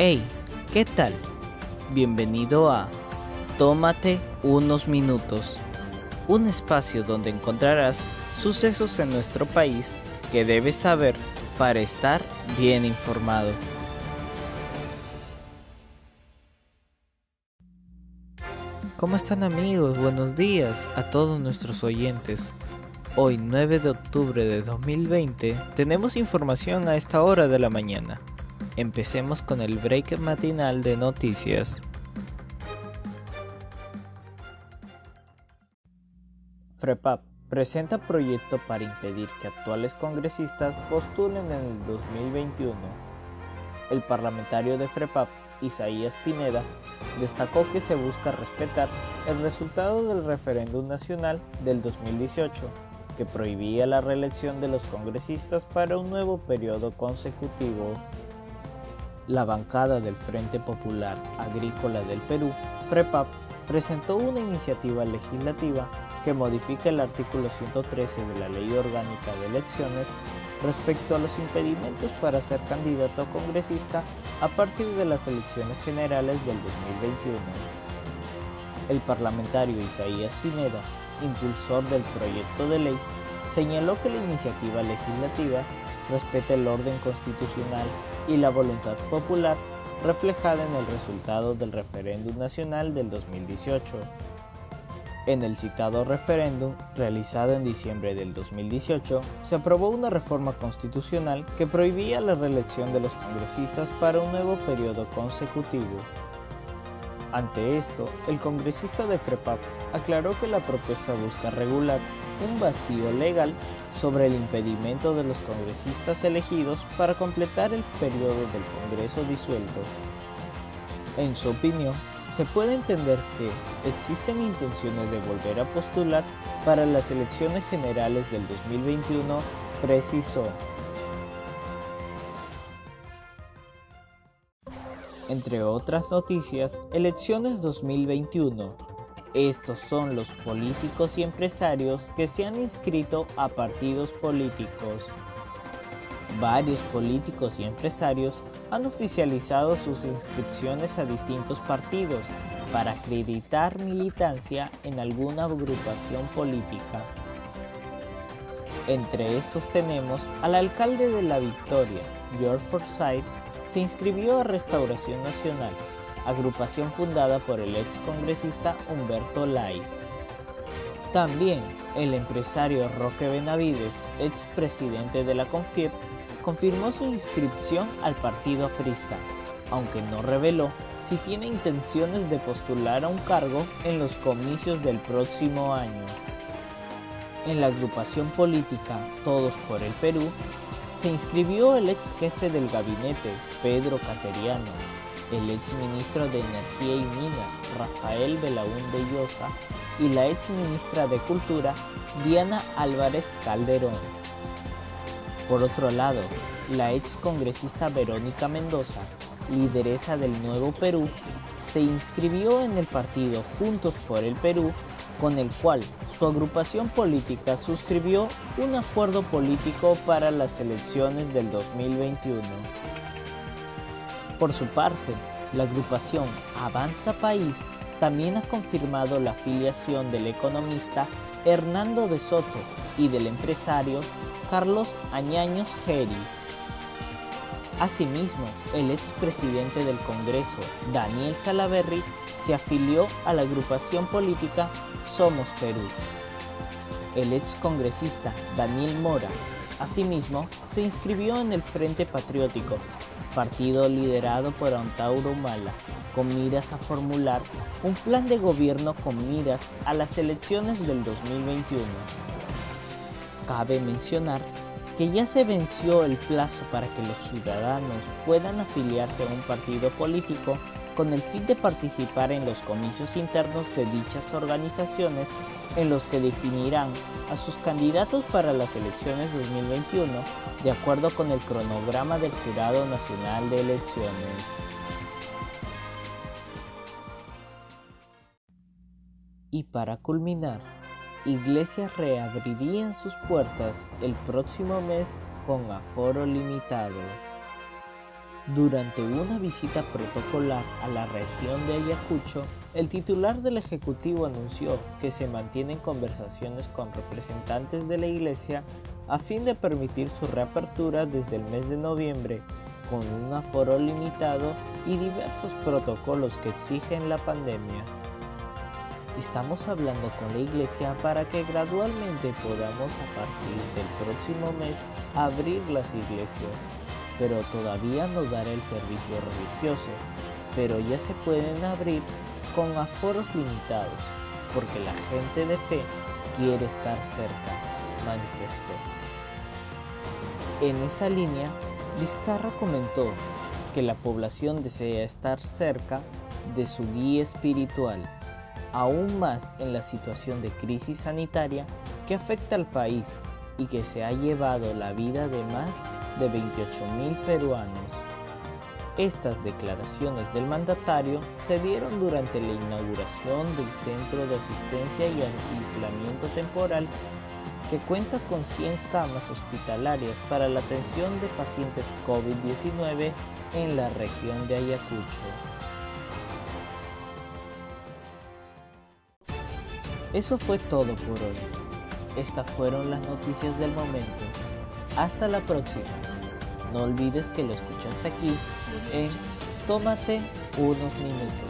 Hey, ¿qué tal? Bienvenido a Tómate unos minutos, un espacio donde encontrarás sucesos en nuestro país que debes saber para estar bien informado. ¿Cómo están amigos? Buenos días a todos nuestros oyentes. Hoy 9 de octubre de 2020 tenemos información a esta hora de la mañana. Empecemos con el break matinal de noticias. FREPAP presenta proyecto para impedir que actuales congresistas postulen en el 2021. El parlamentario de FREPAP, Isaías Pineda, destacó que se busca respetar el resultado del referéndum nacional del 2018, que prohibía la reelección de los congresistas para un nuevo periodo consecutivo. La bancada del Frente Popular Agrícola del Perú, FREPAP, presentó una iniciativa legislativa que modifica el artículo 113 de la Ley Orgánica de Elecciones respecto a los impedimentos para ser candidato a congresista a partir de las elecciones generales del 2021. El parlamentario Isaías Pineda, impulsor del proyecto de ley, señaló que la iniciativa legislativa respeta el orden constitucional y la voluntad popular reflejada en el resultado del referéndum nacional del 2018. En el citado referéndum, realizado en diciembre del 2018, se aprobó una reforma constitucional que prohibía la reelección de los congresistas para un nuevo periodo consecutivo. Ante esto, el congresista de FREPAP aclaró que la propuesta busca regular un vacío legal sobre el impedimento de los congresistas elegidos para completar el periodo del Congreso disuelto. En su opinión, se puede entender que existen intenciones de volver a postular para las elecciones generales del 2021, precisó. Entre otras noticias, elecciones 2021 estos son los políticos y empresarios que se han inscrito a partidos políticos. Varios políticos y empresarios han oficializado sus inscripciones a distintos partidos para acreditar militancia en alguna agrupación política. Entre estos tenemos al alcalde de La Victoria, George Forsyth, se inscribió a Restauración Nacional agrupación fundada por el ex congresista Humberto Lai. También el empresario Roque Benavides, ex presidente de la CONFIEP, confirmó su inscripción al partido aprista, aunque no reveló si tiene intenciones de postular a un cargo en los comicios del próximo año. En la agrupación política Todos por el Perú, se inscribió el ex jefe del gabinete, Pedro Cateriano, el ex ministro de Energía y Minas, Rafael Belaúnde Llosa, y la ex ministra de Cultura, Diana Álvarez Calderón. Por otro lado, la ex congresista Verónica Mendoza, lideresa del Nuevo Perú, se inscribió en el partido Juntos por el Perú, con el cual su agrupación política suscribió un acuerdo político para las elecciones del 2021. Por su parte, la agrupación Avanza País también ha confirmado la afiliación del economista Hernando de Soto y del empresario Carlos Añaños Geri. Asimismo, el expresidente del Congreso, Daniel Salaverry, se afilió a la agrupación política Somos Perú. El ex congresista Daniel Mora, asimismo, se inscribió en el Frente Patriótico partido liderado por Antauro Mala, con miras a formular un plan de gobierno con miras a las elecciones del 2021. Cabe mencionar que ya se venció el plazo para que los ciudadanos puedan afiliarse a un partido político con el fin de participar en los comicios internos de dichas organizaciones en los que definirán a sus candidatos para las elecciones 2021 de acuerdo con el cronograma del Jurado Nacional de Elecciones. Y para culminar, iglesias reabrirían sus puertas el próximo mes con aforo limitado. Durante una visita protocolar a la región de Ayacucho, el titular del Ejecutivo anunció que se mantienen conversaciones con representantes de la Iglesia a fin de permitir su reapertura desde el mes de noviembre, con un aforo limitado y diversos protocolos que exigen la pandemia. Estamos hablando con la Iglesia para que gradualmente podamos a partir del próximo mes abrir las iglesias pero todavía no dará el servicio religioso, pero ya se pueden abrir con aforos limitados, porque la gente de fe quiere estar cerca, manifestó. En esa línea, Vizcarra comentó que la población desea estar cerca de su guía espiritual, aún más en la situación de crisis sanitaria que afecta al país y que se ha llevado la vida de más de 28.000 peruanos. Estas declaraciones del mandatario se dieron durante la inauguración del Centro de Asistencia y Aislamiento Temporal que cuenta con 100 camas hospitalarias para la atención de pacientes COVID-19 en la región de Ayacucho. Eso fue todo por hoy. Estas fueron las noticias del momento. Hasta la próxima. No olvides que lo escuchaste aquí en Tómate unos minutos.